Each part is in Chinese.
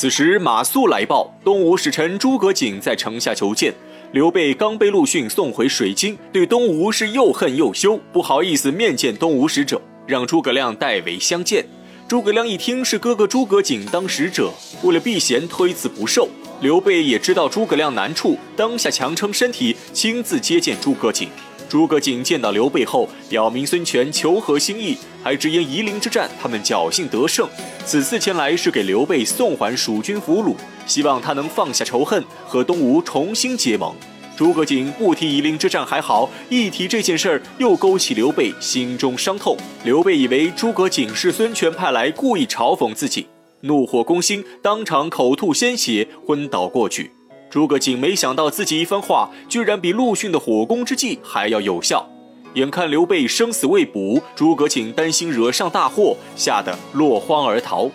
此时马谡来报，东吴使臣诸葛瑾在城下求见。刘备刚被陆逊送回水津，对东吴是又恨又羞，不好意思面见东吴使者，让诸葛亮代为相见。诸葛亮一听是哥哥诸葛瑾当使者，为了避嫌，推辞不受。刘备也知道诸葛亮难处，当下强撑身体，亲自接见诸葛瑾。诸葛瑾见到刘备后，表明孙权求和心意，还直言夷陵之战他们侥幸得胜，此次前来是给刘备送还蜀军俘虏，希望他能放下仇恨，和东吴重新结盟。诸葛瑾不提夷陵之战还好，一提这件事儿，又勾起刘备心中伤痛。刘备以为诸葛瑾是孙权派来，故意嘲讽自己，怒火攻心，当场口吐鲜血，昏倒过去。诸葛瑾没想到自己一番话，居然比陆逊的火攻之计还要有效。眼看刘备生死未卜，诸葛瑾担心惹上大祸，吓得落荒而逃。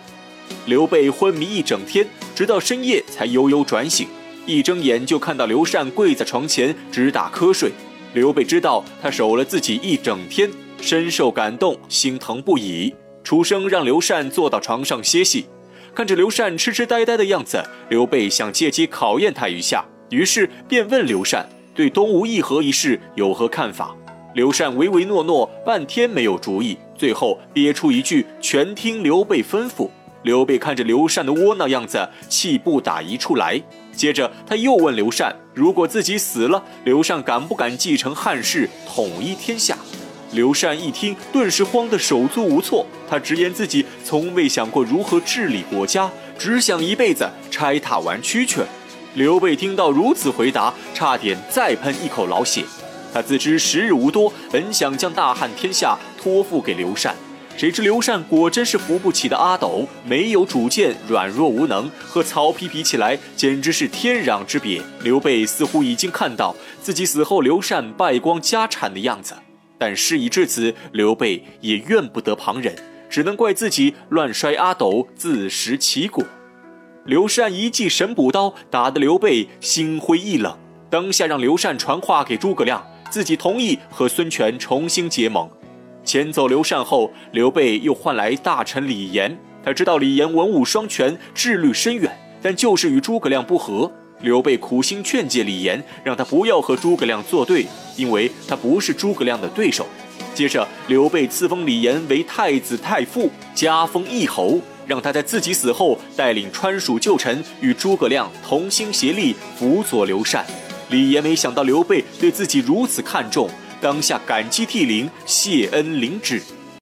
刘备昏迷一整天，直到深夜才悠悠转醒。一睁眼就看到刘禅跪在床前直打瞌睡。刘备知道他守了自己一整天，深受感动，心疼不已，出声让刘禅坐到床上歇息。看着刘禅痴痴呆呆的样子，刘备想借机考验他一下，于是便问刘禅对东吴议和一事有何看法。刘禅唯唯诺诺，半天没有主意，最后憋出一句“全听刘备吩咐”。刘备看着刘禅的窝囊样子，气不打一处来。接着他又问刘禅，如果自己死了，刘禅敢不敢继承汉室，统一天下？刘禅一听，顿时慌得手足无措。他直言自己从未想过如何治理国家，只想一辈子拆塔玩蛐蛐。刘备听到如此回答，差点再喷一口老血。他自知时日无多，本想将大汉天下托付给刘禅，谁知刘禅果真是扶不起的阿斗，没有主见，软弱无能，和曹丕比起来，简直是天壤之别。刘备似乎已经看到自己死后刘禅败光家产的样子。但事已至此，刘备也怨不得旁人，只能怪自己乱摔阿斗，自食其果。刘禅一记神补刀，打得刘备心灰意冷，当下让刘禅传话给诸葛亮，自己同意和孙权重新结盟。遣走刘禅后，刘备又换来大臣李严。他知道李严文武双全，智虑深远，但就是与诸葛亮不和。刘备苦心劝诫李严，让他不要和诸葛亮作对，因为他不是诸葛亮的对手。接着，刘备赐封李严为太子太傅，加封义侯，让他在自己死后带领川蜀旧臣与诸葛亮同心协力辅佐刘禅。李严没想到刘备对自己如此看重，当下感激涕零，谢恩领旨。